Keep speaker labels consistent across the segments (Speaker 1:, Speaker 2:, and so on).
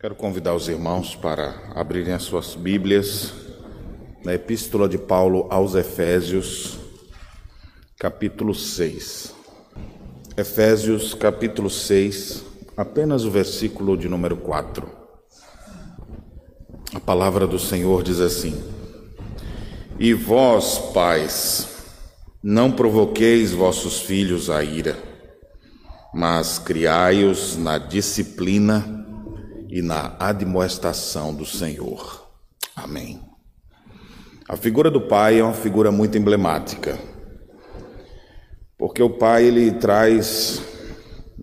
Speaker 1: Quero convidar os irmãos para abrirem as suas Bíblias na Epístola de Paulo aos Efésios, capítulo 6. Efésios, capítulo 6, apenas o versículo de número 4. A palavra do Senhor diz assim: E vós, pais, não provoqueis vossos filhos a ira, mas criai-os na disciplina e na admoestação do Senhor. Amém. A figura do pai é uma figura muito emblemática, porque o pai ele traz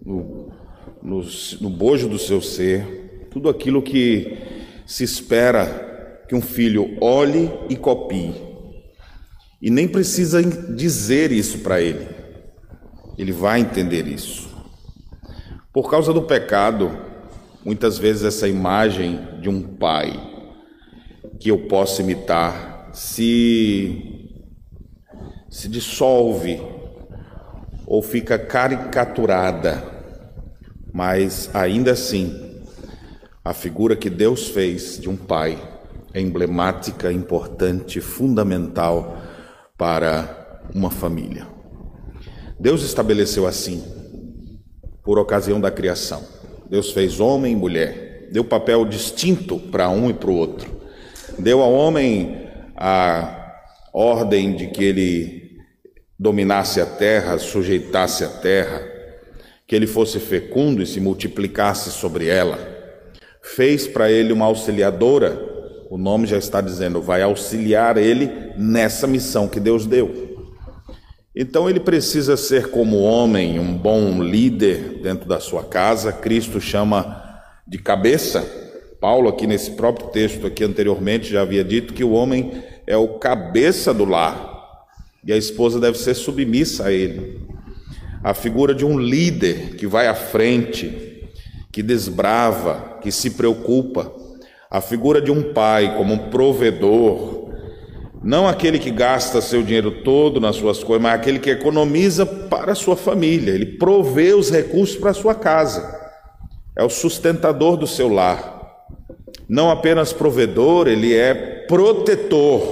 Speaker 1: no, no, no bojo do seu ser tudo aquilo que se espera que um filho olhe e copie. E nem precisa dizer isso para ele, ele vai entender isso. Por causa do pecado, Muitas vezes essa imagem de um pai que eu posso imitar se se dissolve ou fica caricaturada, mas ainda assim a figura que Deus fez de um pai é emblemática, importante, fundamental para uma família. Deus estabeleceu assim, por ocasião da criação. Deus fez homem e mulher, deu papel distinto para um e para o outro. Deu ao homem a ordem de que ele dominasse a terra, sujeitasse a terra, que ele fosse fecundo e se multiplicasse sobre ela. Fez para ele uma auxiliadora, o nome já está dizendo, vai auxiliar ele nessa missão que Deus deu. Então ele precisa ser como homem, um bom líder dentro da sua casa. Cristo chama de cabeça. Paulo aqui nesse próprio texto aqui anteriormente já havia dito que o homem é o cabeça do lar e a esposa deve ser submissa a ele. A figura de um líder que vai à frente, que desbrava, que se preocupa. A figura de um pai como provedor, não aquele que gasta seu dinheiro todo nas suas coisas, mas aquele que economiza para a sua família. Ele provê os recursos para a sua casa. É o sustentador do seu lar. Não apenas provedor, ele é protetor.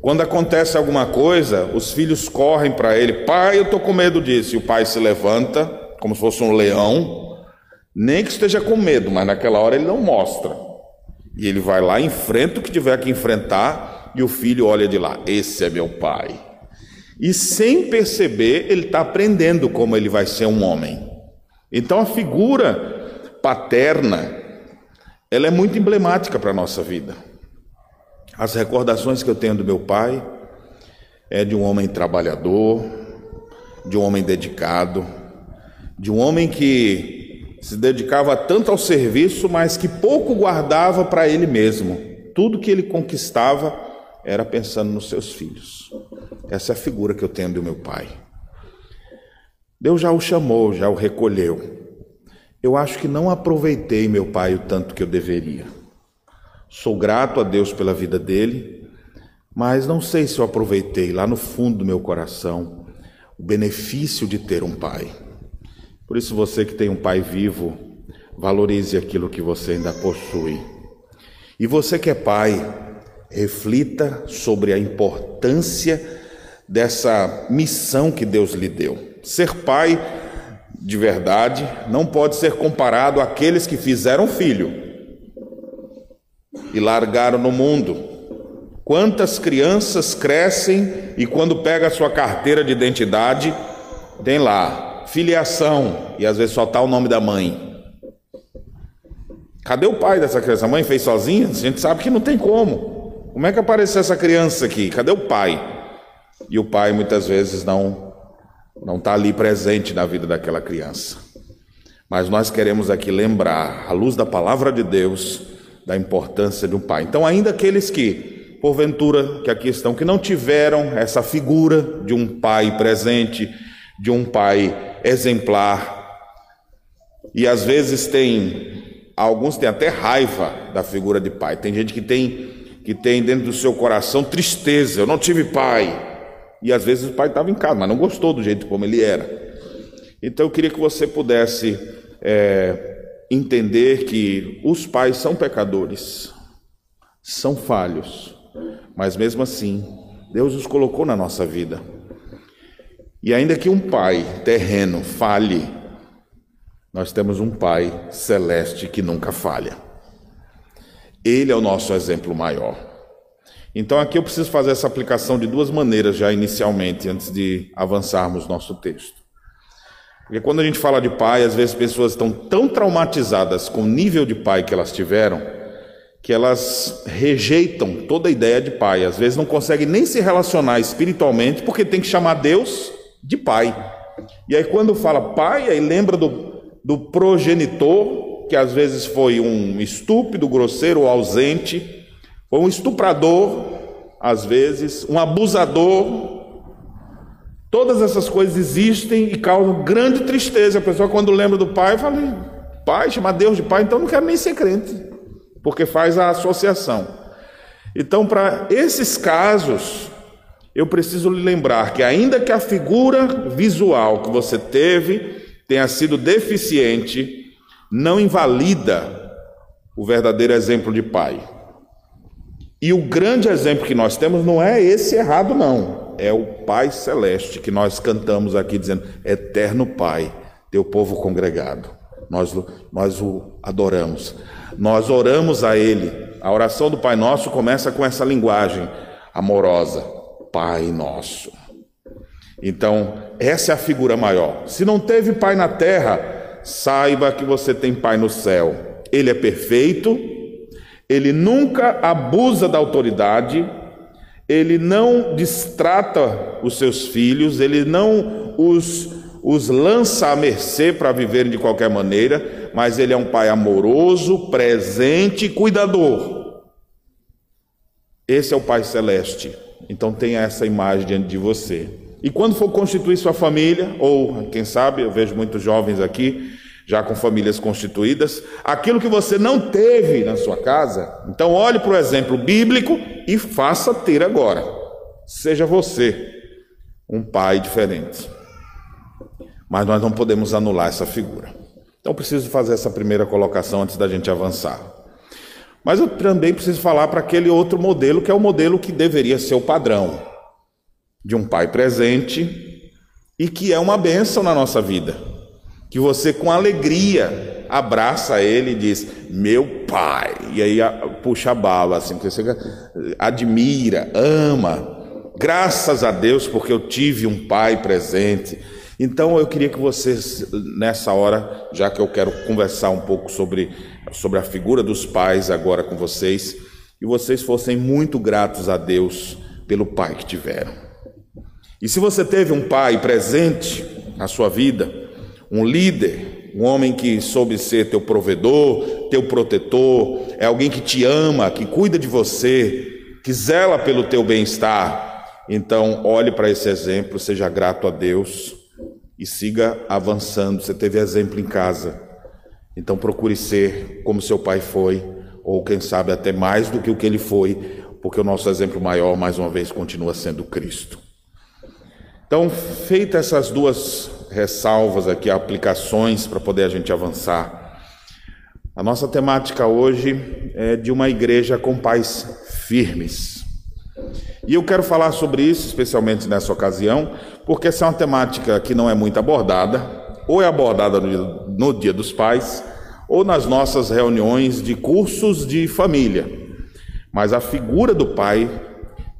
Speaker 1: Quando acontece alguma coisa, os filhos correm para ele: Pai, eu estou com medo disso. E o pai se levanta, como se fosse um leão, nem que esteja com medo, mas naquela hora ele não mostra. E ele vai lá, enfrenta o que tiver que enfrentar e o filho olha de lá: esse é meu pai. E sem perceber, ele está aprendendo como ele vai ser um homem. Então a figura paterna, ela é muito emblemática para a nossa vida. As recordações que eu tenho do meu pai é de um homem trabalhador, de um homem dedicado, de um homem que se dedicava tanto ao serviço, mas que pouco guardava para ele mesmo. Tudo que ele conquistava, era pensando nos seus filhos. Essa é a figura que eu tenho do meu pai. Deus já o chamou, já o recolheu. Eu acho que não aproveitei meu pai o tanto que eu deveria. Sou grato a Deus pela vida dele, mas não sei se eu aproveitei lá no fundo do meu coração o benefício de ter um pai. Por isso, você que tem um pai vivo, valorize aquilo que você ainda possui. E você que é pai, reflita sobre a importância dessa missão que Deus lhe deu. Ser pai de verdade não pode ser comparado àqueles que fizeram filho e largaram no mundo. Quantas crianças crescem e quando pega a sua carteira de identidade, tem lá filiação e às vezes só está o nome da mãe. Cadê o pai dessa criança? A mãe fez sozinha? A gente sabe que não tem como. Como é que apareceu essa criança aqui? Cadê o pai? E o pai muitas vezes não não está ali presente na vida daquela criança. Mas nós queremos aqui lembrar, à luz da palavra de Deus, da importância de um pai. Então, ainda aqueles que, porventura, que aqui estão, que não tiveram essa figura de um pai presente, de um pai exemplar, e às vezes tem, alguns têm até raiva da figura de pai. Tem gente que tem que tem dentro do seu coração tristeza. Eu não tive pai. E às vezes o pai estava em casa, mas não gostou do jeito como ele era. Então eu queria que você pudesse é, entender que os pais são pecadores, são falhos, mas mesmo assim, Deus os colocou na nossa vida. E ainda que um pai terreno falhe, nós temos um pai celeste que nunca falha. Ele é o nosso exemplo maior. Então aqui eu preciso fazer essa aplicação de duas maneiras já inicialmente, antes de avançarmos nosso texto. Porque quando a gente fala de pai, às vezes pessoas estão tão traumatizadas com o nível de pai que elas tiveram, que elas rejeitam toda a ideia de pai. Às vezes não conseguem nem se relacionar espiritualmente, porque tem que chamar Deus de pai. E aí, quando fala pai, aí lembra do, do progenitor, que às vezes foi um estúpido, grosseiro, ausente, foi um estuprador, às vezes, um abusador. Todas essas coisas existem e causam grande tristeza. A pessoa, quando lembra do pai, fala: pai, chamar Deus de pai, então não quero nem ser crente, porque faz a associação. Então, para esses casos, eu preciso lhe lembrar que, ainda que a figura visual que você teve tenha sido deficiente, não invalida o verdadeiro exemplo de pai. E o grande exemplo que nós temos não é esse errado, não. É o Pai Celeste que nós cantamos aqui dizendo: Eterno Pai, teu povo congregado. Nós, nós o adoramos. Nós oramos a Ele. A oração do Pai Nosso começa com essa linguagem amorosa. Pai Nosso. Então, essa é a figura maior. Se não teve Pai na terra, saiba que você tem Pai no céu. Ele é perfeito, ele nunca abusa da autoridade, ele não distrata os seus filhos, ele não os, os lança à mercê para viverem de qualquer maneira, mas ele é um pai amoroso, presente e cuidador. Esse é o Pai Celeste. Então tenha essa imagem diante de você. E quando for constituir sua família, ou quem sabe, eu vejo muitos jovens aqui, já com famílias constituídas, aquilo que você não teve na sua casa, então olhe para o exemplo bíblico e faça ter agora. Seja você um pai diferente. Mas nós não podemos anular essa figura. Então preciso fazer essa primeira colocação antes da gente avançar. Mas eu também preciso falar para aquele outro modelo, que é o modelo que deveria ser o padrão de um pai presente e que é uma bênção na nossa vida. Que você, com alegria, abraça ele e diz: Meu pai. E aí puxa a bala, assim, que você admira, ama. Graças a Deus, porque eu tive um pai presente. Então eu queria que vocês, nessa hora, já que eu quero conversar um pouco sobre sobre a figura dos pais agora com vocês, e vocês fossem muito gratos a Deus pelo pai que tiveram. E se você teve um pai presente na sua vida, um líder, um homem que soube ser teu provedor, teu protetor, é alguém que te ama, que cuida de você, que zela pelo teu bem-estar, então olhe para esse exemplo, seja grato a Deus e siga avançando. Você teve exemplo em casa, então procure ser como seu pai foi, ou quem sabe até mais do que o que ele foi, porque o nosso exemplo maior, mais uma vez, continua sendo Cristo. Então, feitas essas duas ressalvas aqui, aplicações para poder a gente avançar. A nossa temática hoje é de uma igreja com pais firmes. E eu quero falar sobre isso, especialmente nessa ocasião, porque essa é uma temática que não é muito abordada, ou é abordada no, no Dia dos Pais, ou nas nossas reuniões de cursos de família. Mas a figura do pai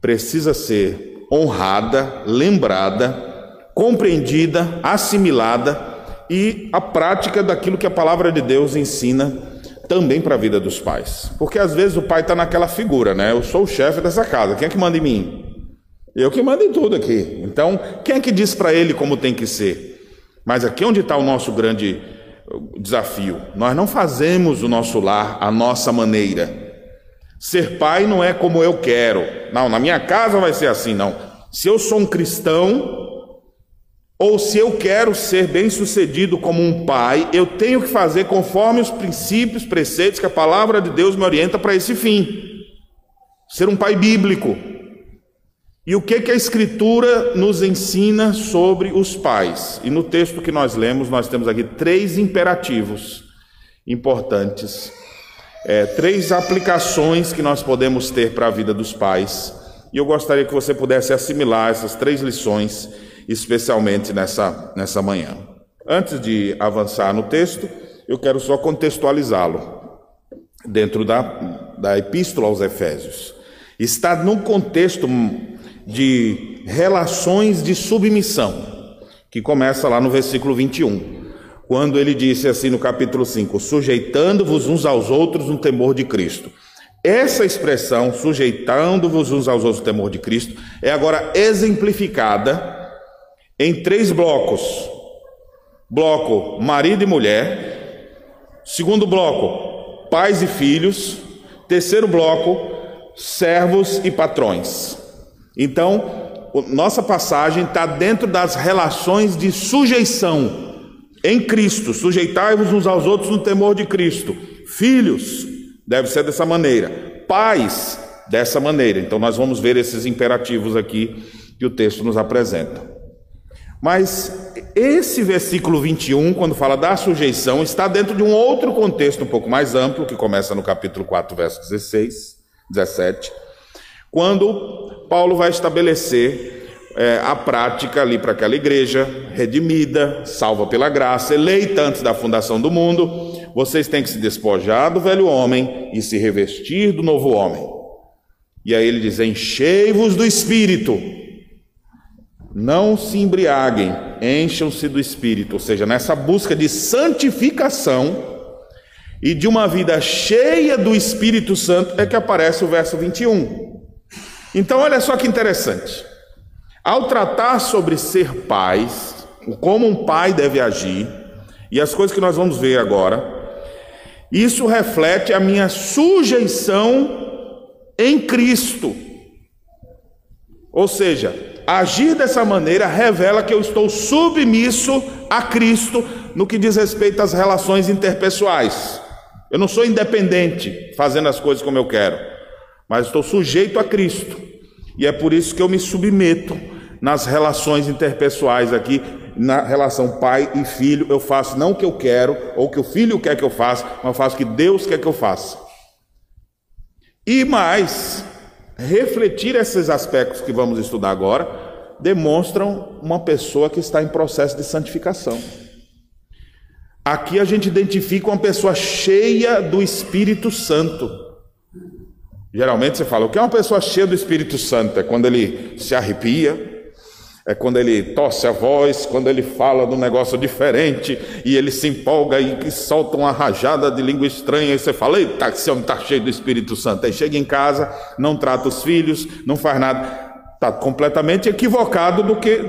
Speaker 1: precisa ser honrada, lembrada, compreendida, assimilada e a prática daquilo que a palavra de Deus ensina também para a vida dos pais. Porque às vezes o pai está naquela figura, né? Eu sou o chefe dessa casa, quem é que manda em mim? Eu que mando em tudo aqui. Então, quem é que diz para ele como tem que ser? Mas aqui é onde está o nosso grande uh, desafio. Nós não fazemos o nosso lar à nossa maneira. Ser pai não é como eu quero. Não, na minha casa vai ser assim, não. Se eu sou um cristão, ou se eu quero ser bem-sucedido como um pai, eu tenho que fazer conforme os princípios, preceitos que a palavra de Deus me orienta para esse fim. Ser um pai bíblico. E o que, que a Escritura nos ensina sobre os pais? E no texto que nós lemos, nós temos aqui três imperativos importantes, é, três aplicações que nós podemos ter para a vida dos pais. E eu gostaria que você pudesse assimilar essas três lições, especialmente nessa, nessa manhã. Antes de avançar no texto, eu quero só contextualizá-lo dentro da, da Epístola aos Efésios. Está num contexto de relações de submissão, que começa lá no versículo 21 quando ele disse assim no capítulo 5: sujeitando-vos uns aos outros no temor de Cristo. Essa expressão, sujeitando-vos uns aos outros no temor de Cristo, é agora exemplificada em três blocos: bloco marido e mulher, segundo bloco, pais e filhos, terceiro bloco, servos e patrões. Então, nossa passagem está dentro das relações de sujeição em Cristo, sujeitai-vos uns aos outros no temor de Cristo. Filhos, deve ser dessa maneira. Pais, dessa maneira. Então nós vamos ver esses imperativos aqui que o texto nos apresenta. Mas esse versículo 21, quando fala da sujeição, está dentro de um outro contexto um pouco mais amplo, que começa no capítulo 4, verso 16, 17, quando Paulo vai estabelecer é, a prática ali para aquela igreja, redimida, salva pela graça, eleita antes da fundação do mundo, vocês têm que se despojar do velho homem e se revestir do novo homem. E aí ele diz: enchei-vos do espírito, não se embriaguem, encham-se do espírito, ou seja, nessa busca de santificação e de uma vida cheia do Espírito Santo é que aparece o verso 21. Então, olha só que interessante. Ao tratar sobre ser pais, como um pai deve agir, e as coisas que nós vamos ver agora, isso reflete a minha sujeição em Cristo. Ou seja, agir dessa maneira revela que eu estou submisso a Cristo no que diz respeito às relações interpessoais. Eu não sou independente fazendo as coisas como eu quero, mas estou sujeito a Cristo. E é por isso que eu me submeto nas relações interpessoais aqui, na relação pai e filho, eu faço não o que eu quero, ou o que o filho quer que eu faça, mas eu faço o que Deus quer que eu faça. E mais, refletir esses aspectos que vamos estudar agora, demonstram uma pessoa que está em processo de santificação. Aqui a gente identifica uma pessoa cheia do Espírito Santo. Geralmente você fala, o que é uma pessoa cheia do Espírito Santo? É quando ele se arrepia, é quando ele torce a voz, quando ele fala de um negócio diferente e ele se empolga e solta uma rajada de língua estranha e você fala, eita, esse homem está cheio do Espírito Santo. Aí chega em casa, não trata os filhos, não faz nada. Está completamente equivocado do que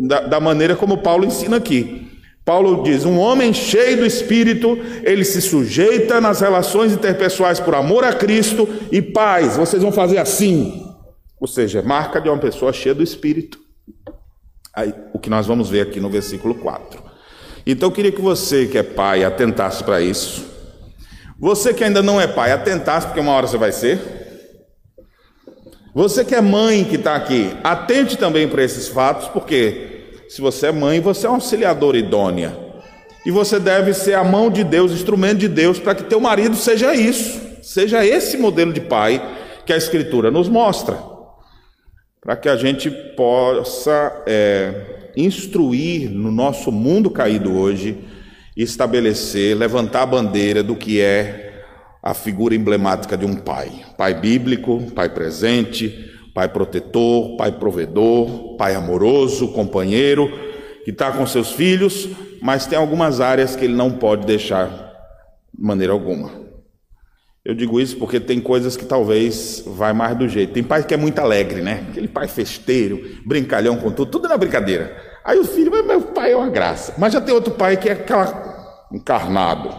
Speaker 1: da, da maneira como Paulo ensina aqui. Paulo diz: um homem cheio do Espírito, ele se sujeita nas relações interpessoais por amor a Cristo e paz. Vocês vão fazer assim. Ou seja, marca de uma pessoa cheia do Espírito. O que nós vamos ver aqui no versículo 4. Então eu queria que você que é pai atentasse para isso. Você que ainda não é pai, atentasse, porque uma hora você vai ser. Você que é mãe que está aqui, atente também para esses fatos, porque se você é mãe, você é uma auxiliadora idônea. E você deve ser a mão de Deus, instrumento de Deus, para que teu marido seja isso, seja esse modelo de pai que a Escritura nos mostra para que a gente possa é, instruir no nosso mundo caído hoje, estabelecer, levantar a bandeira do que é a figura emblemática de um pai: pai bíblico, pai presente, pai protetor, pai provedor, pai amoroso, companheiro, que está com seus filhos, mas tem algumas áreas que ele não pode deixar de maneira alguma. Eu digo isso porque tem coisas que talvez vai mais do jeito. Tem pai que é muito alegre, né? Aquele pai festeiro, brincalhão com tudo, tudo na brincadeira. Aí o filho, mas meu pai é uma graça. Mas já tem outro pai que é aquela encarnado.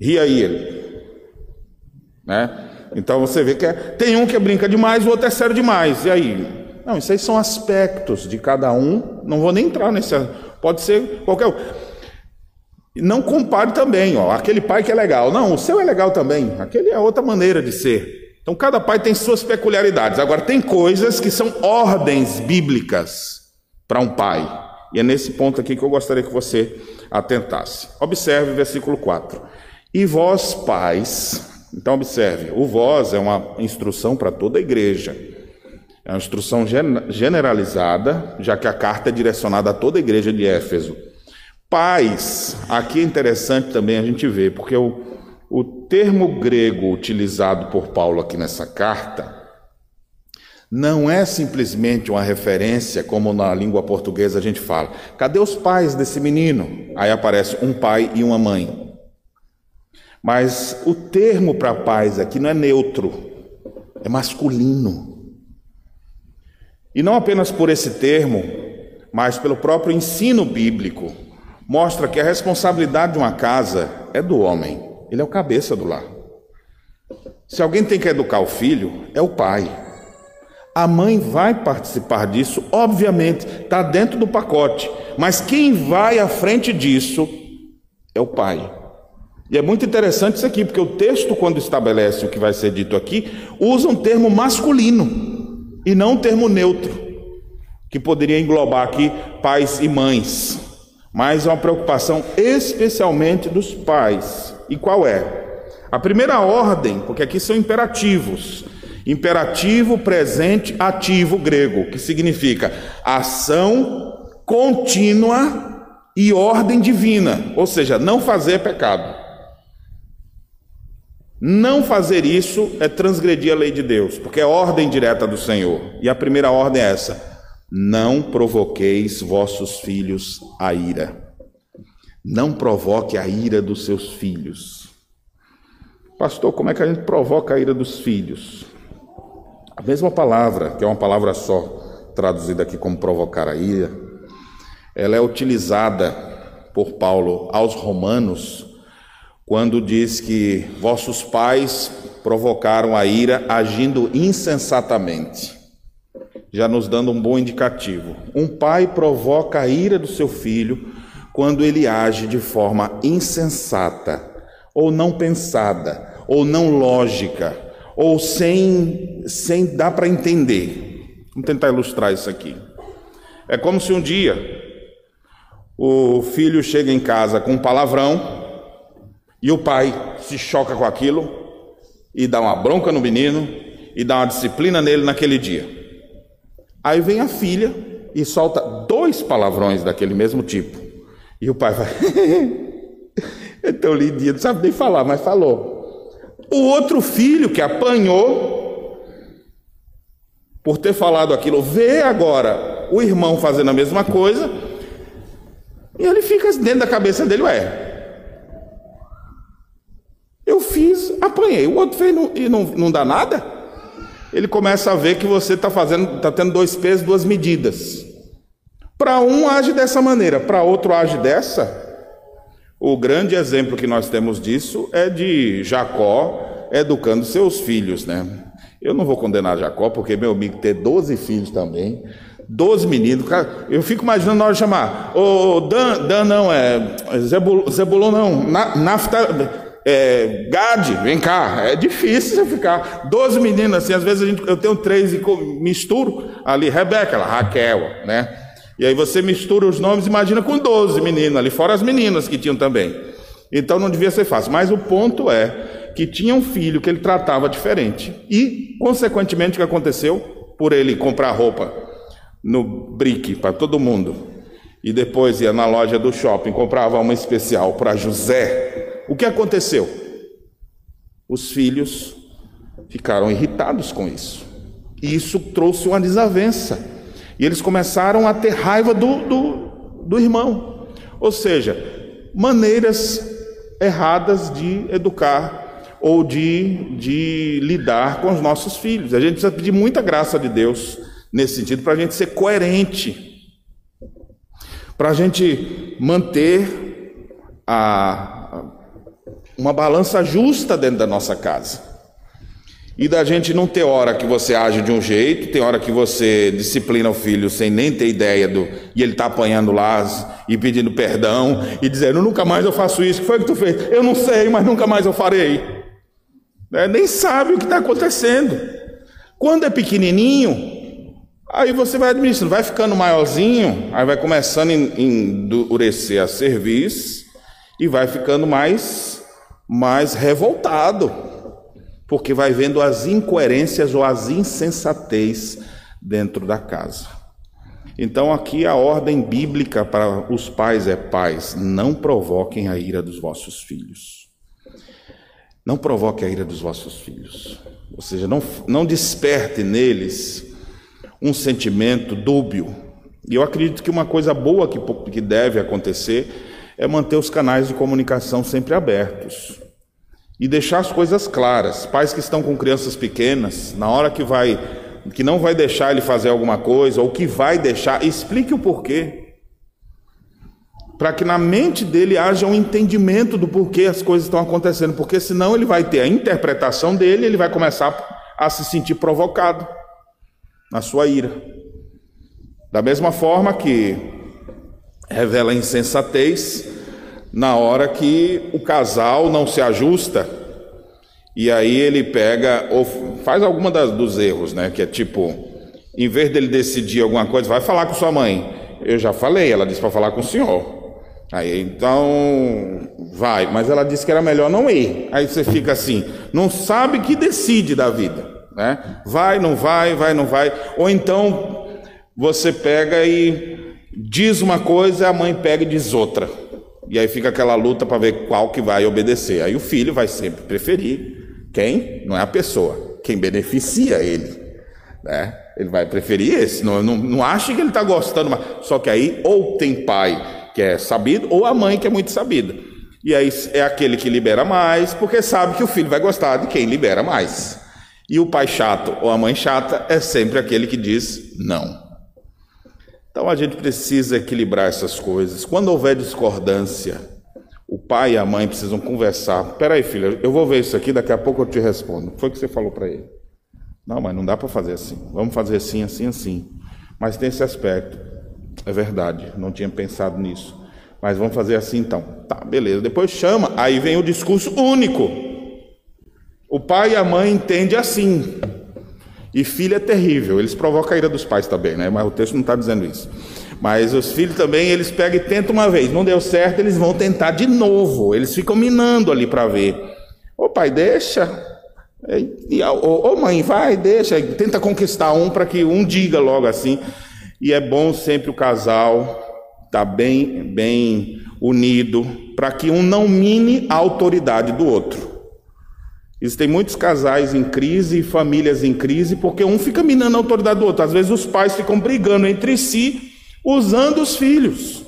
Speaker 1: Ri aí ele. Né? Então você vê que é, tem um que brinca demais, o outro é sério demais. E aí? Não, isso aí são aspectos de cada um. Não vou nem entrar nesse. Pode ser qualquer um. Não compare também, ó, aquele pai que é legal. Não, o seu é legal também. Aquele é outra maneira de ser. Então cada pai tem suas peculiaridades. Agora tem coisas que são ordens bíblicas para um pai. E é nesse ponto aqui que eu gostaria que você atentasse. Observe o versículo 4. E vós, pais, então observe, o vós é uma instrução para toda a igreja. É uma instrução generalizada, já que a carta é direcionada a toda a igreja de Éfeso. Pais, aqui é interessante também a gente ver, porque o, o termo grego utilizado por Paulo aqui nessa carta não é simplesmente uma referência, como na língua portuguesa a gente fala. Cadê os pais desse menino? Aí aparece um pai e uma mãe. Mas o termo para pais aqui não é neutro, é masculino. E não apenas por esse termo, mas pelo próprio ensino bíblico, mostra que a responsabilidade de uma casa é do homem, ele é o cabeça do lar. Se alguém tem que educar o filho, é o pai. A mãe vai participar disso, obviamente, está dentro do pacote, mas quem vai à frente disso é o pai. E é muito interessante isso aqui, porque o texto, quando estabelece o que vai ser dito aqui, usa um termo masculino e não um termo neutro, que poderia englobar aqui pais e mães, mas é uma preocupação especialmente dos pais. E qual é? A primeira ordem, porque aqui são imperativos. Imperativo presente ativo grego, que significa ação contínua e ordem divina, ou seja, não fazer pecado. Não fazer isso é transgredir a lei de Deus, porque é ordem direta do Senhor. E a primeira ordem é essa: não provoqueis vossos filhos a ira. Não provoque a ira dos seus filhos. Pastor, como é que a gente provoca a ira dos filhos? A mesma palavra, que é uma palavra só, traduzida aqui como provocar a ira, ela é utilizada por Paulo aos romanos quando diz que vossos pais provocaram a ira agindo insensatamente, já nos dando um bom indicativo. Um pai provoca a ira do seu filho quando ele age de forma insensata, ou não pensada, ou não lógica, ou sem, sem dar para entender. Vamos tentar ilustrar isso aqui. É como se um dia o filho chega em casa com um palavrão e o pai se choca com aquilo e dá uma bronca no menino e dá uma disciplina nele naquele dia. Aí vem a filha e solta dois palavrões daquele mesmo tipo. E o pai vai. é tão lindinho, não sabe nem falar, mas falou. O outro filho que apanhou por ter falado aquilo, vê agora o irmão fazendo a mesma coisa, e ele fica dentro da cabeça dele, ué, eu fiz, apanhei. O outro fez e não, não dá nada. Ele começa a ver que você está fazendo, está tendo dois pesos, duas medidas. Para um age dessa maneira, para outro age dessa. O grande exemplo que nós temos disso é de Jacó educando seus filhos, né? Eu não vou condenar Jacó, porque meu amigo ter 12 filhos também, 12 meninos, eu fico imaginando na hora de chamar, ô Dan, Dan não, é Zebulon não, Nafta, é, Gade, vem cá, é difícil você ficar. Doze meninas, assim, às vezes gente, eu tenho três e misturo ali, Rebeca, ela, Raquel, né? E aí você mistura os nomes, imagina com doze meninas ali, fora as meninas que tinham também. Então não devia ser fácil. Mas o ponto é que tinha um filho que ele tratava diferente. E, consequentemente, o que aconteceu? Por ele comprar roupa no Brick para todo mundo. E depois ia na loja do shopping, comprava uma especial para José o que aconteceu? Os filhos ficaram irritados com isso. E isso trouxe uma desavença. E eles começaram a ter raiva do, do, do irmão. Ou seja, maneiras erradas de educar ou de, de lidar com os nossos filhos. A gente precisa pedir muita graça de Deus nesse sentido para a gente ser coerente, para a gente manter a, uma balança justa dentro da nossa casa. E da gente não ter hora que você age de um jeito, tem hora que você disciplina o filho sem nem ter ideia do. e ele está apanhando lá e pedindo perdão e dizendo: nunca mais eu faço isso. O que foi que tu fez? Eu não sei, mas nunca mais eu farei. É, nem sabe o que está acontecendo. Quando é pequenininho, Aí você vai administrando, vai ficando maiorzinho, aí vai começando a endurecer a serviço e vai ficando mais, mais revoltado, porque vai vendo as incoerências ou as insensatez dentro da casa. Então aqui a ordem bíblica para os pais é pais, não provoquem a ira dos vossos filhos. Não provoque a ira dos vossos filhos. Ou seja, não, não desperte neles um sentimento dúbio. E eu acredito que uma coisa boa que, que deve acontecer é manter os canais de comunicação sempre abertos e deixar as coisas claras. Pais que estão com crianças pequenas, na hora que vai que não vai deixar ele fazer alguma coisa ou que vai deixar, explique o porquê. Para que na mente dele haja um entendimento do porquê as coisas estão acontecendo, porque senão ele vai ter a interpretação dele, ele vai começar a se sentir provocado na sua ira. Da mesma forma que revela insensatez na hora que o casal não se ajusta e aí ele pega ou faz alguma das, dos erros, né? Que é tipo, em vez dele decidir alguma coisa, vai falar com sua mãe. Eu já falei, ela disse para falar com o senhor. Aí então vai, mas ela disse que era melhor não ir. Aí você fica assim, não sabe que decide da vida. Né? Vai, não vai, vai, não vai. Ou então você pega e diz uma coisa, a mãe pega e diz outra. E aí fica aquela luta para ver qual que vai obedecer. Aí o filho vai sempre preferir quem? Não é a pessoa, quem beneficia ele. Né? Ele vai preferir esse. Não, não, não acha que ele está gostando, mas... só que aí ou tem pai que é sabido, ou a mãe que é muito sabida. E aí é aquele que libera mais, porque sabe que o filho vai gostar de quem libera mais. E o pai chato ou a mãe chata é sempre aquele que diz não. Então a gente precisa equilibrar essas coisas. Quando houver discordância, o pai e a mãe precisam conversar. Peraí, filha, eu vou ver isso aqui, daqui a pouco eu te respondo. O que foi que você falou para ele? Não, mas não dá para fazer assim. Vamos fazer assim, assim, assim. Mas tem esse aspecto. É verdade, não tinha pensado nisso. Mas vamos fazer assim então. Tá, beleza. Depois chama, aí vem o discurso único. O pai e a mãe entendem assim. E filho é terrível, eles provocam a ira dos pais também, né? Mas o texto não está dizendo isso. Mas os filhos também, eles pegam e tentam uma vez, não deu certo, eles vão tentar de novo. Eles ficam minando ali para ver. Ô pai, deixa. E, ô, ô mãe, vai, deixa. Tenta conquistar um para que um diga logo assim. E é bom sempre o casal estar tá bem, bem unido, para que um não mine a autoridade do outro. Existem muitos casais em crise famílias em crise porque um fica minando a autoridade do outro. Às vezes os pais ficam brigando entre si, usando os filhos.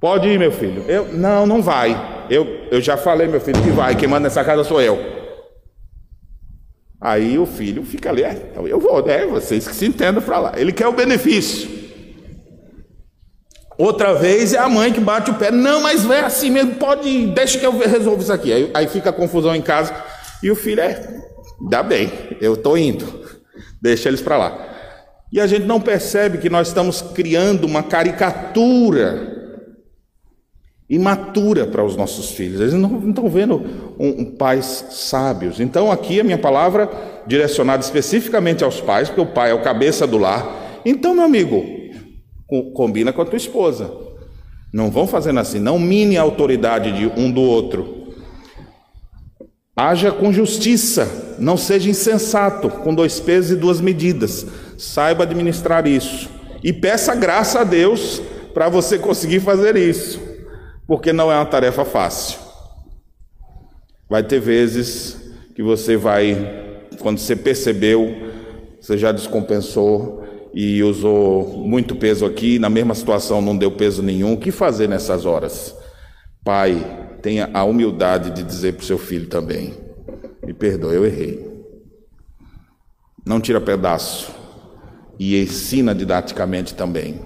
Speaker 1: Pode ir, meu filho. Eu não, não vai. Eu, eu já falei, meu filho, que vai. Quem manda nessa casa sou eu. Aí o filho fica ali, é, eu vou, né? Vocês que se entendam para lá. Ele quer o benefício. Outra vez é a mãe que bate o pé. Não, mas é assim mesmo, pode, deixa que eu resolvo isso aqui. Aí, aí fica a confusão em casa e o filho é, dá bem, eu estou indo, deixa eles para lá. E a gente não percebe que nós estamos criando uma caricatura imatura para os nossos filhos. Eles não, estão vendo um, um, pais sábios. Então aqui a minha palavra direcionada especificamente aos pais, porque o pai é o cabeça do lar. Então, meu amigo, combina com a tua esposa. Não vão fazendo assim, não mine a autoridade de um do outro. Haja com justiça, não seja insensato, com dois pesos e duas medidas. Saiba administrar isso. E peça graça a Deus para você conseguir fazer isso, porque não é uma tarefa fácil. Vai ter vezes que você vai, quando você percebeu, você já descompensou, e usou muito peso aqui, na mesma situação não deu peso nenhum. O que fazer nessas horas? Pai, tenha a humildade de dizer para o seu filho também: me perdoe, eu errei. Não tira pedaço e ensina didaticamente também.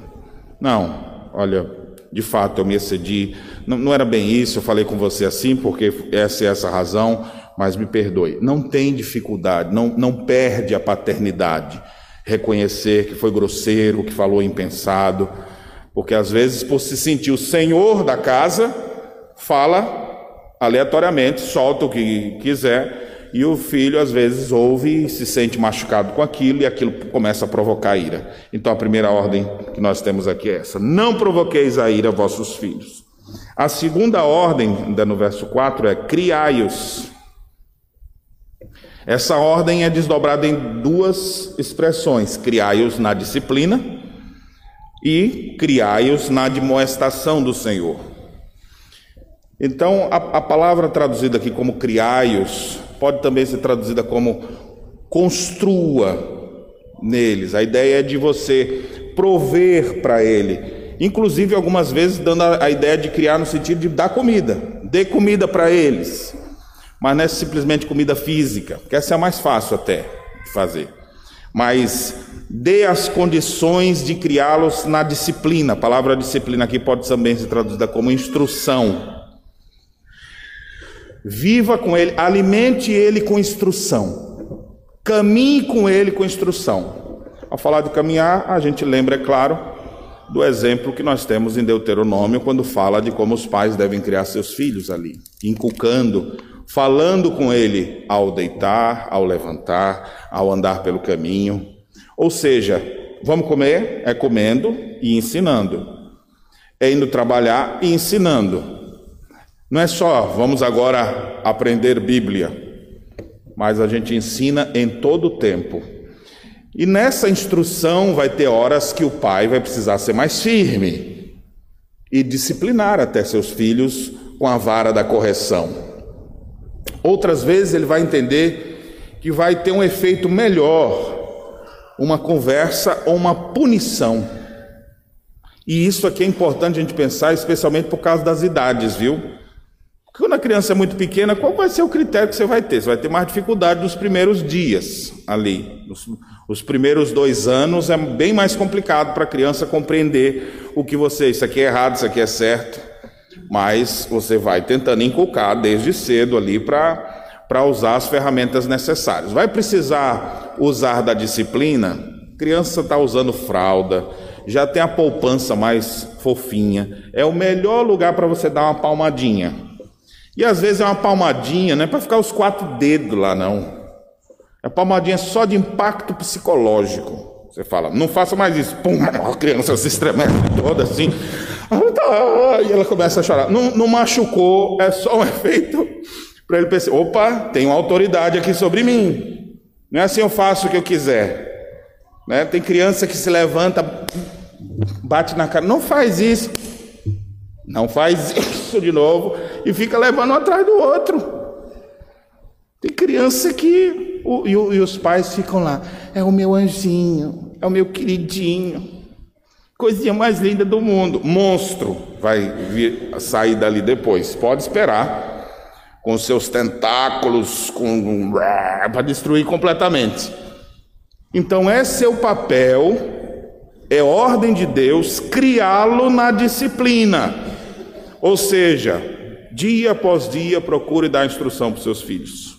Speaker 1: Não, olha, de fato eu me excedi, não, não era bem isso, eu falei com você assim porque essa é essa razão, mas me perdoe. Não tem dificuldade, não, não perde a paternidade reconhecer que foi grosseiro, que falou impensado, porque às vezes, por se sentir o senhor da casa, fala aleatoriamente, solta o que quiser, E o filho às vezes ouve e se sente machucado com aquilo e aquilo começa a provocar ira. Então a primeira ordem que nós temos aqui é essa: não provoqueis a ira vossos filhos. A segunda ordem, ainda no verso 4, é criai-os. Essa ordem é desdobrada em duas expressões: criai-os na disciplina e criai-os na admoestação do Senhor. Então, a, a palavra traduzida aqui como criai-os pode também ser traduzida como construa neles. A ideia é de você prover para ele. Inclusive, algumas vezes, dando a, a ideia de criar no sentido de dar comida. Dê comida para eles. Mas não é simplesmente comida física, que essa é a mais fácil até de fazer. Mas dê as condições de criá-los na disciplina. A palavra disciplina aqui pode também ser traduzida como instrução. Viva com ele, alimente ele com instrução. Caminhe com ele com instrução. Ao falar de caminhar, a gente lembra, é claro, do exemplo que nós temos em Deuteronômio, quando fala de como os pais devem criar seus filhos ali, inculcando, falando com ele ao deitar, ao levantar, ao andar pelo caminho. Ou seja, vamos comer? É comendo e ensinando. É indo trabalhar e ensinando. Não é só vamos agora aprender Bíblia, mas a gente ensina em todo o tempo. E nessa instrução vai ter horas que o pai vai precisar ser mais firme e disciplinar até seus filhos com a vara da correção. Outras vezes ele vai entender que vai ter um efeito melhor, uma conversa ou uma punição. E isso aqui é importante a gente pensar, especialmente por causa das idades, viu? Quando a criança é muito pequena, qual vai ser o critério que você vai ter? Você vai ter mais dificuldade nos primeiros dias ali. Os, os primeiros dois anos é bem mais complicado para a criança compreender o que você, isso aqui é errado, isso aqui é certo. Mas você vai tentando inculcar desde cedo ali para usar as ferramentas necessárias. Vai precisar usar da disciplina? Criança está usando fralda, já tem a poupança mais fofinha. É o melhor lugar para você dar uma palmadinha e às vezes é uma palmadinha, não é para ficar os quatro dedos lá, não. É palmadinha só de impacto psicológico. Você fala, não faça mais isso. Pum, a criança se estremece toda assim. E ela começa a chorar. Não, não machucou, é só um efeito para ele pensar: opa, uma autoridade aqui sobre mim. Não é assim eu faço o que eu quiser. Né? Tem criança que se levanta, bate na cara. Não faz isso. Não faz isso de novo e fica levando um atrás do outro. Tem criança que. E os pais ficam lá. É o meu anjinho, é o meu queridinho. Coisinha mais linda do mundo. Monstro vai vir, sair dali depois. Pode esperar. Com seus tentáculos, com para destruir completamente. Então, é o papel, é ordem de Deus criá-lo na disciplina. Ou seja, dia após dia procure dar instrução para os seus filhos.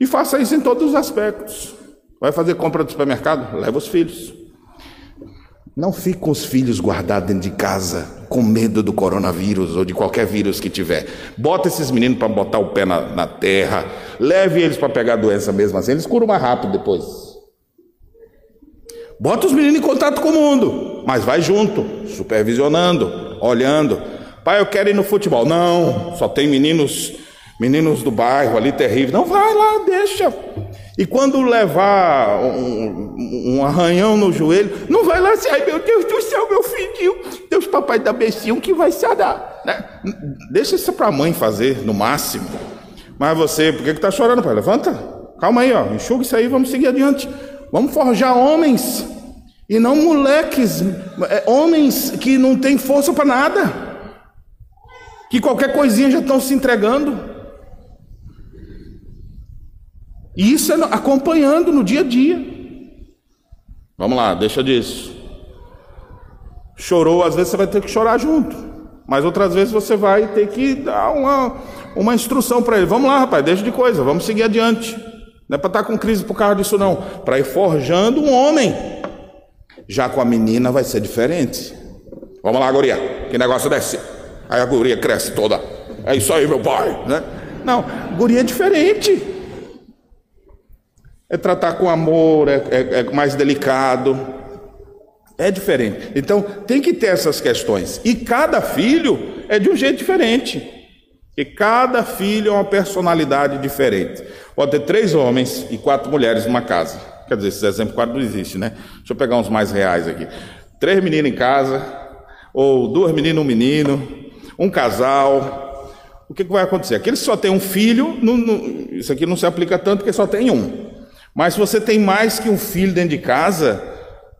Speaker 1: E faça isso em todos os aspectos. Vai fazer compra do supermercado? Leva os filhos. Não fique com os filhos guardados dentro de casa, com medo do coronavírus ou de qualquer vírus que tiver. Bota esses meninos para botar o pé na, na terra. Leve eles para pegar a doença mesmo assim. Eles curam mais rápido depois. Bota os meninos em contato com o mundo, mas vai junto, supervisionando, olhando. Pai, eu quero ir no futebol. Não, só tem meninos, meninos do bairro ali terrível. Não, vai lá, deixa. E quando levar um, um arranhão no joelho, não vai lá assim, ai meu Deus do céu, meu filhinho, Deus papai da becinho que vai se dar. Né? Deixa isso para a mãe fazer, no máximo. Mas você, por que está chorando, pai? Levanta, calma aí, ó, enxuga isso aí, vamos seguir adiante. Vamos forjar homens, e não moleques, é, homens que não têm força para nada que qualquer coisinha já estão se entregando. E isso é acompanhando no dia a dia. Vamos lá, deixa disso. Chorou, às vezes você vai ter que chorar junto. Mas outras vezes você vai ter que dar uma, uma instrução para ele. Vamos lá, rapaz, deixa de coisa, vamos seguir adiante. Não é para estar tá com crise por causa disso, não. Para ir forjando um homem. Já com a menina vai ser diferente. Vamos lá, Guria, que negócio desse? Aí a guria cresce toda. É isso aí, meu pai, né? Não, guria é diferente. É tratar com amor, é, é, é mais delicado. É diferente. Então, tem que ter essas questões. E cada filho é de um jeito diferente. E cada filho é uma personalidade diferente. Pode ter três homens e quatro mulheres numa casa. Quer dizer, esse exemplo quase não existe, né? Deixa eu pegar uns mais reais aqui. Três meninos em casa, ou duas meninas e um menino, um casal. O que, que vai acontecer? Aquele só tem um filho, não, não, isso aqui não se aplica tanto porque só tem um. Mas se você tem mais que um filho dentro de casa,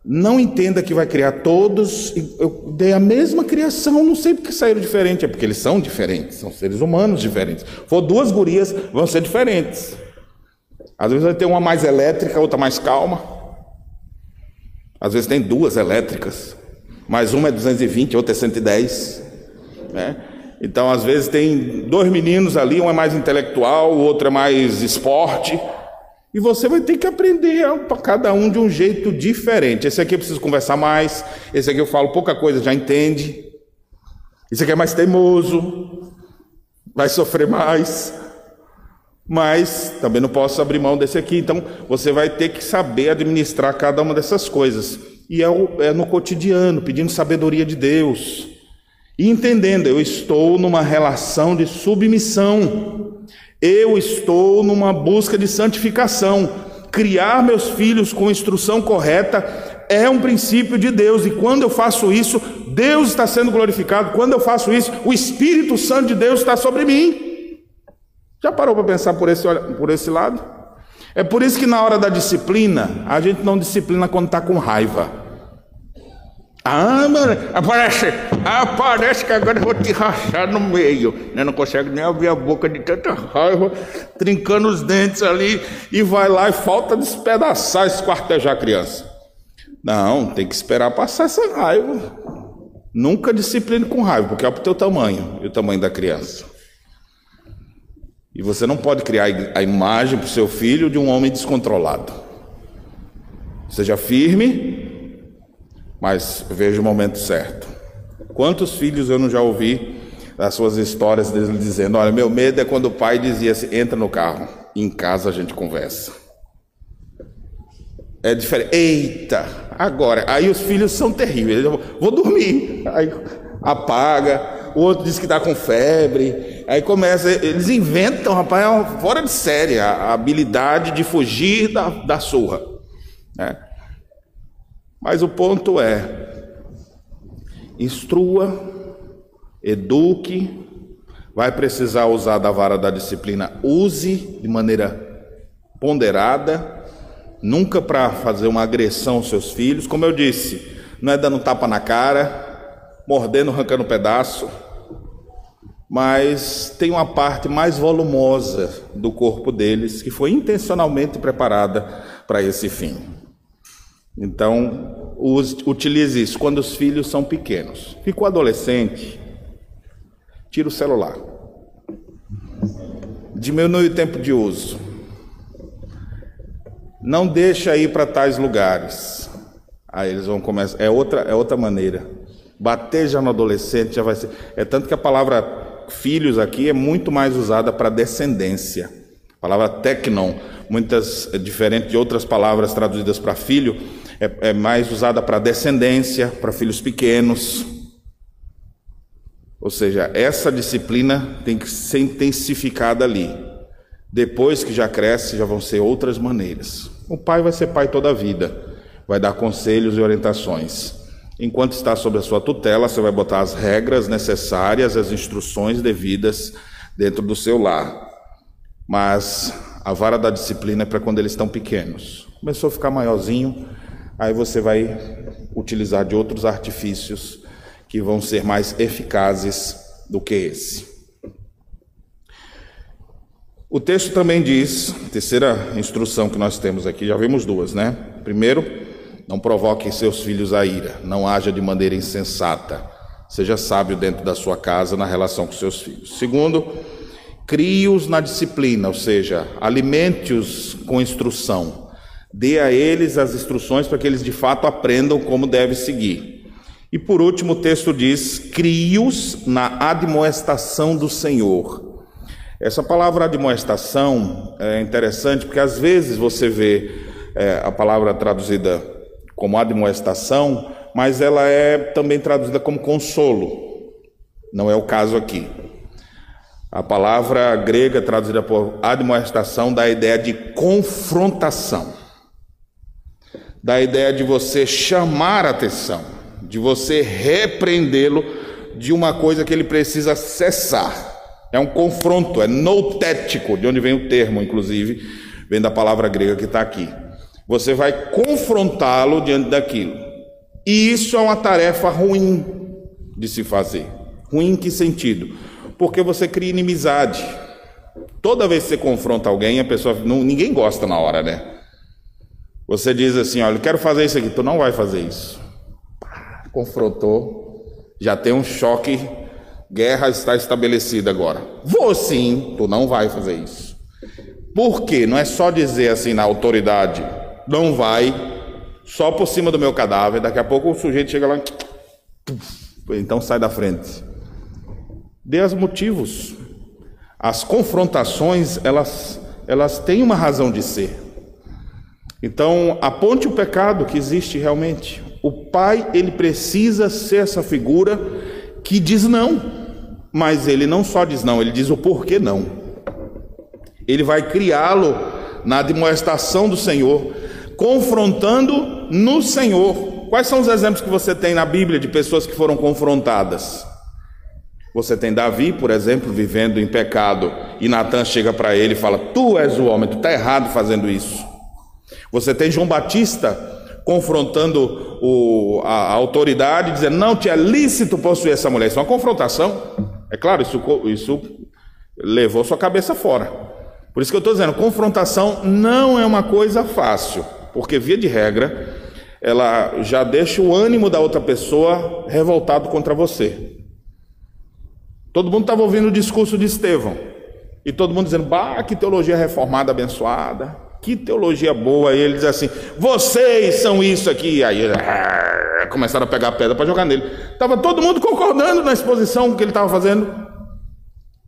Speaker 1: não entenda que vai criar todos. Eu dei a mesma criação, não sei porque saíram diferentes, é porque eles são diferentes, são seres humanos diferentes. For duas gurias, vão ser diferentes. Às vezes vai ter uma mais elétrica, outra mais calma. Às vezes tem duas elétricas, mas uma é 220, outra é 110. Né? Então, às vezes tem dois meninos ali, um é mais intelectual, o outro é mais esporte. E você vai ter que aprender para cada um de um jeito diferente. Esse aqui eu preciso conversar mais, esse aqui eu falo pouca coisa, já entende. Esse aqui é mais teimoso, vai sofrer mais mas também não posso abrir mão desse aqui. Então você vai ter que saber administrar cada uma dessas coisas. E é, é no cotidiano, pedindo sabedoria de Deus. E entendendo, eu estou numa relação de submissão. Eu estou numa busca de santificação. Criar meus filhos com instrução correta é um princípio de Deus, e quando eu faço isso, Deus está sendo glorificado. Quando eu faço isso, o Espírito Santo de Deus está sobre mim. Já parou para pensar por esse, por esse lado? É por isso que na hora da disciplina, a gente não disciplina quando está com raiva. Ah, mano, aparece, aparece que agora eu vou te rachar no meio. Né? Não consegue nem abrir a boca de tanta raiva, trincando os dentes ali, e vai lá e falta despedaçar, esquartejar a criança. Não, tem que esperar passar essa raiva. Nunca discipline com raiva, porque é para o teu tamanho e o tamanho da criança. E você não pode criar a imagem para o seu filho de um homem descontrolado. Seja firme, mas veja o momento certo. Quantos filhos eu não já ouvi as suas histórias dele dizendo: Olha, meu medo é quando o pai dizia assim: entra no carro, em casa a gente conversa. É diferente. Eita, agora. Aí os filhos são terríveis. Eu vou dormir. Aí apaga o outro diz que está com febre. Aí começa, eles inventam, rapaz, é fora de série a, a habilidade de fugir da, da surra. Né? Mas o ponto é: instrua, eduque, vai precisar usar da vara da disciplina, use de maneira ponderada, nunca para fazer uma agressão aos seus filhos, como eu disse, não é dando tapa na cara, mordendo, arrancando pedaço, mas tem uma parte mais volumosa do corpo deles que foi intencionalmente preparada para esse fim. Então, utilize isso quando os filhos são pequenos. Ficou adolescente, tira o celular. Diminui o tempo de uso. Não deixa ir para tais lugares. Aí eles vão começar. É outra, é outra maneira. Bater já no adolescente já vai ser. É tanto que a palavra filhos aqui é muito mais usada para descendência. A palavra tecnon, muitas é diferente de outras palavras traduzidas para filho, é, é mais usada para descendência, para filhos pequenos. Ou seja, essa disciplina tem que ser intensificada ali. Depois que já cresce, já vão ser outras maneiras. O pai vai ser pai toda a vida, vai dar conselhos e orientações. Enquanto está sob a sua tutela, você vai botar as regras necessárias, as instruções devidas dentro do seu lar. Mas a vara da disciplina é para quando eles estão pequenos. Começou a ficar maiorzinho, aí você vai utilizar de outros artifícios que vão ser mais eficazes do que esse. O texto também diz, terceira instrução que nós temos aqui, já vimos duas, né? Primeiro, não provoque seus filhos a ira, não haja de maneira insensata. Seja sábio dentro da sua casa na relação com seus filhos. Segundo, crie-os na disciplina, ou seja, alimente-os com instrução. Dê a eles as instruções para que eles de fato aprendam como deve seguir. E por último, o texto diz: crie-os na admoestação do Senhor. Essa palavra admoestação é interessante porque às vezes você vê é, a palavra traduzida como admoestação, mas ela é também traduzida como consolo. Não é o caso aqui. A palavra grega traduzida por admoestação dá a ideia de confrontação, dá a ideia de você chamar atenção, de você repreendê-lo de uma coisa que ele precisa cessar. É um confronto, é noutético, de onde vem o termo, inclusive, vem da palavra grega que está aqui. Você vai confrontá-lo diante daquilo. E isso é uma tarefa ruim de se fazer. Ruim em que sentido? Porque você cria inimizade. Toda vez que você confronta alguém, a pessoa. Não, ninguém gosta na hora, né? Você diz assim: olha, eu quero fazer isso aqui, tu não vai fazer isso. Confrontou, já tem um choque Guerra está estabelecida agora. Vou sim, tu não vai fazer isso. Por quê? Não é só dizer assim na autoridade, não vai, só por cima do meu cadáver, daqui a pouco o sujeito chega lá, então sai da frente. Dê os motivos. As confrontações, elas, elas têm uma razão de ser. Então, aponte o pecado que existe realmente. O pai, ele precisa ser essa figura que diz não. Mas ele não só diz não, ele diz o porquê não. Ele vai criá-lo na demonstração do Senhor, confrontando no Senhor. Quais são os exemplos que você tem na Bíblia de pessoas que foram confrontadas? Você tem Davi, por exemplo, vivendo em pecado, e Natan chega para ele e fala: Tu és o homem, tu está errado fazendo isso. Você tem João Batista confrontando o, a, a, autoridade, dizendo: Não te é lícito possuir essa mulher. Isso é uma confrontação. É claro, isso, isso levou sua cabeça fora. Por isso que eu estou dizendo, confrontação não é uma coisa fácil, porque via de regra, ela já deixa o ânimo da outra pessoa revoltado contra você. Todo mundo estava ouvindo o discurso de Estevão, e todo mundo dizendo, bah, que teologia reformada abençoada, que teologia boa. Ele diz assim: vocês são isso aqui. Aí ah, começaram a pegar pedra para jogar nele. Estava todo mundo concordando na exposição que ele estava fazendo.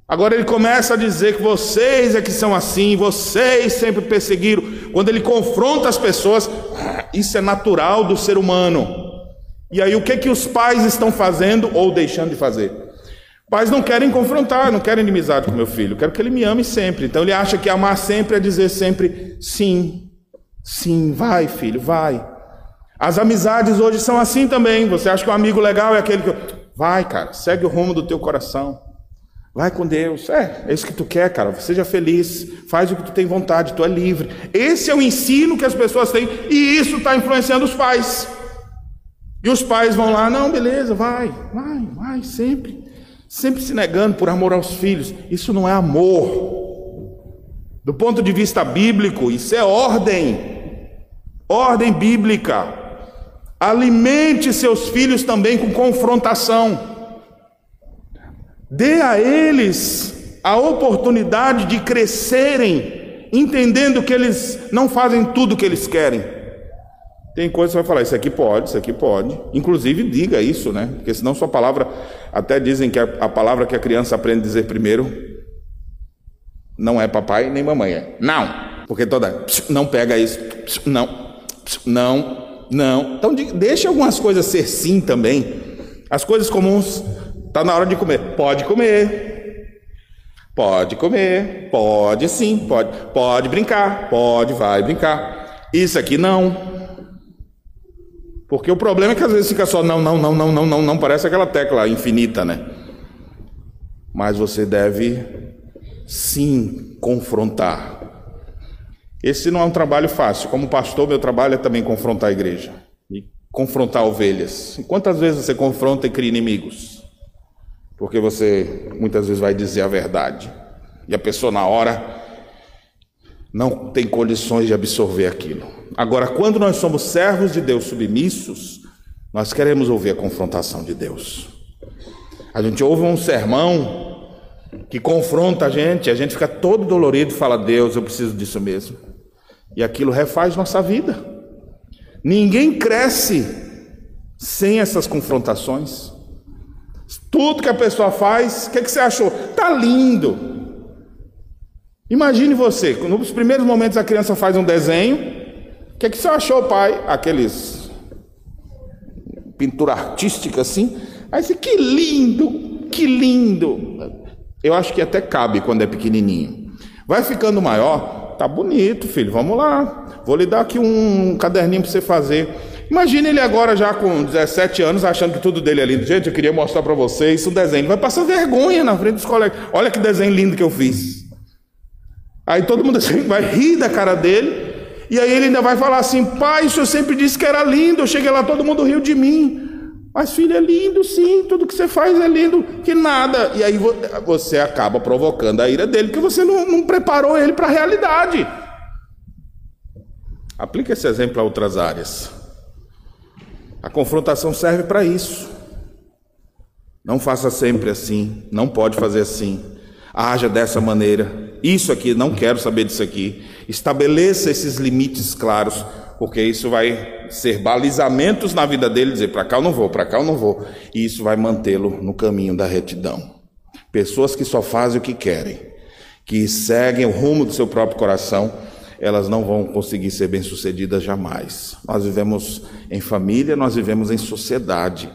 Speaker 1: Agora ele começa a dizer que vocês é que são assim, vocês sempre perseguiram. Quando ele confronta as pessoas, ah, isso é natural do ser humano. E aí o que que os pais estão fazendo ou deixando de fazer? Pais não querem confrontar, não querem inimizade com meu filho, quero que ele me ame sempre. Então ele acha que amar sempre é dizer sempre sim, sim, vai filho, vai. As amizades hoje são assim também. Você acha que um amigo legal é aquele que. Vai, cara, segue o rumo do teu coração. Vai com Deus. É, é isso que tu quer, cara. Seja feliz. Faz o que tu tem vontade, tu é livre. Esse é o ensino que as pessoas têm e isso está influenciando os pais. E os pais vão lá, não, beleza, vai, vai, vai, sempre sempre se negando por amor aos filhos. Isso não é amor. Do ponto de vista bíblico, isso é ordem. Ordem bíblica. Alimente seus filhos também com confrontação. Dê a eles a oportunidade de crescerem, entendendo que eles não fazem tudo o que eles querem. Tem coisas que vai falar, isso aqui pode, isso aqui pode. Inclusive, diga isso, né? Porque senão sua palavra, até dizem que a, a palavra que a criança aprende a dizer primeiro não é papai nem mamãe, é não. Porque toda, não pega isso, não, não, não. Então, deixe algumas coisas ser sim também. As coisas comuns, está na hora de comer. Pode comer. Pode comer, pode sim, pode, pode brincar, pode, vai brincar. Isso aqui não. Porque o problema é que às vezes fica só não, não, não, não, não, não, não, parece aquela tecla infinita, né? Mas você deve sim confrontar. Esse não é um trabalho fácil. Como pastor, meu trabalho é também confrontar a igreja e confrontar ovelhas. E quantas vezes você confronta e cria inimigos? Porque você muitas vezes vai dizer a verdade e a pessoa na hora não tem condições de absorver aquilo. Agora, quando nós somos servos de Deus submissos, nós queremos ouvir a confrontação de Deus. A gente ouve um sermão que confronta a gente, a gente fica todo dolorido e fala: Deus, eu preciso disso mesmo. E aquilo refaz nossa vida. Ninguém cresce sem essas confrontações. Tudo que a pessoa faz, o que, que você achou? Tá lindo. Imagine você, nos primeiros momentos a criança faz um desenho. O que, é que você achou, pai? Aqueles pintura artística assim. Aí você, que lindo, que lindo. Eu acho que até cabe quando é pequenininho. Vai ficando maior, tá bonito, filho. Vamos lá. Vou lhe dar aqui um caderninho para você fazer. Imagine ele agora já com 17 anos, achando que tudo dele é lindo. Gente, eu queria mostrar para vocês um desenho. Vai passar vergonha na frente dos colegas. Olha que desenho lindo que eu fiz. Aí todo mundo assim vai rir da cara dele. E aí ele ainda vai falar assim: pai, o senhor sempre disse que era lindo. Eu cheguei lá, todo mundo riu de mim. Mas filho, é lindo sim, tudo que você faz é lindo, que nada. E aí você acaba provocando a ira dele, porque você não, não preparou ele para a realidade. Aplique esse exemplo a outras áreas. A confrontação serve para isso. Não faça sempre assim, não pode fazer assim. Haja dessa maneira. Isso aqui, não quero saber disso aqui. Estabeleça esses limites claros, porque isso vai ser balizamentos na vida dele, dizer para cá eu não vou, para cá eu não vou. E isso vai mantê-lo no caminho da retidão. Pessoas que só fazem o que querem, que seguem o rumo do seu próprio coração, elas não vão conseguir ser bem-sucedidas jamais. Nós vivemos em família, nós vivemos em sociedade.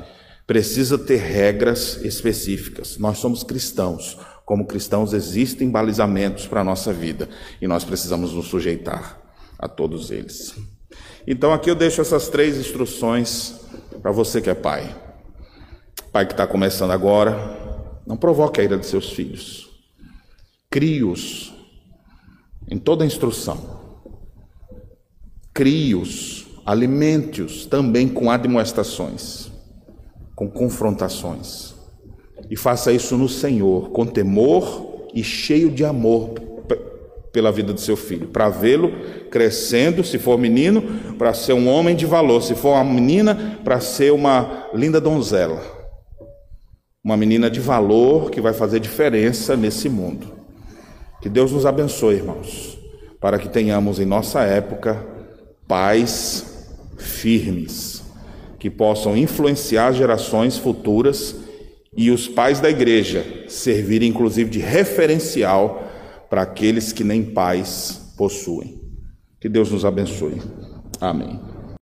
Speaker 1: Precisa ter regras específicas. Nós somos cristãos. Como cristãos, existem balizamentos para a nossa vida e nós precisamos nos sujeitar a todos eles. Então, aqui eu deixo essas três instruções para você que é pai. Pai que está começando agora, não provoque a ira de seus filhos. Crie-os em toda a instrução. Crie-os, alimente-os também com admoestações, com confrontações. E faça isso no Senhor, com temor e cheio de amor pela vida do seu filho, para vê-lo crescendo, se for menino, para ser um homem de valor, se for uma menina, para ser uma linda donzela. Uma menina de valor que vai fazer diferença nesse mundo. Que Deus nos abençoe, irmãos, para que tenhamos em nossa época pais firmes, que possam influenciar gerações futuras e os pais da igreja servirem inclusive de referencial para aqueles que nem pais possuem. Que Deus nos abençoe. Amém.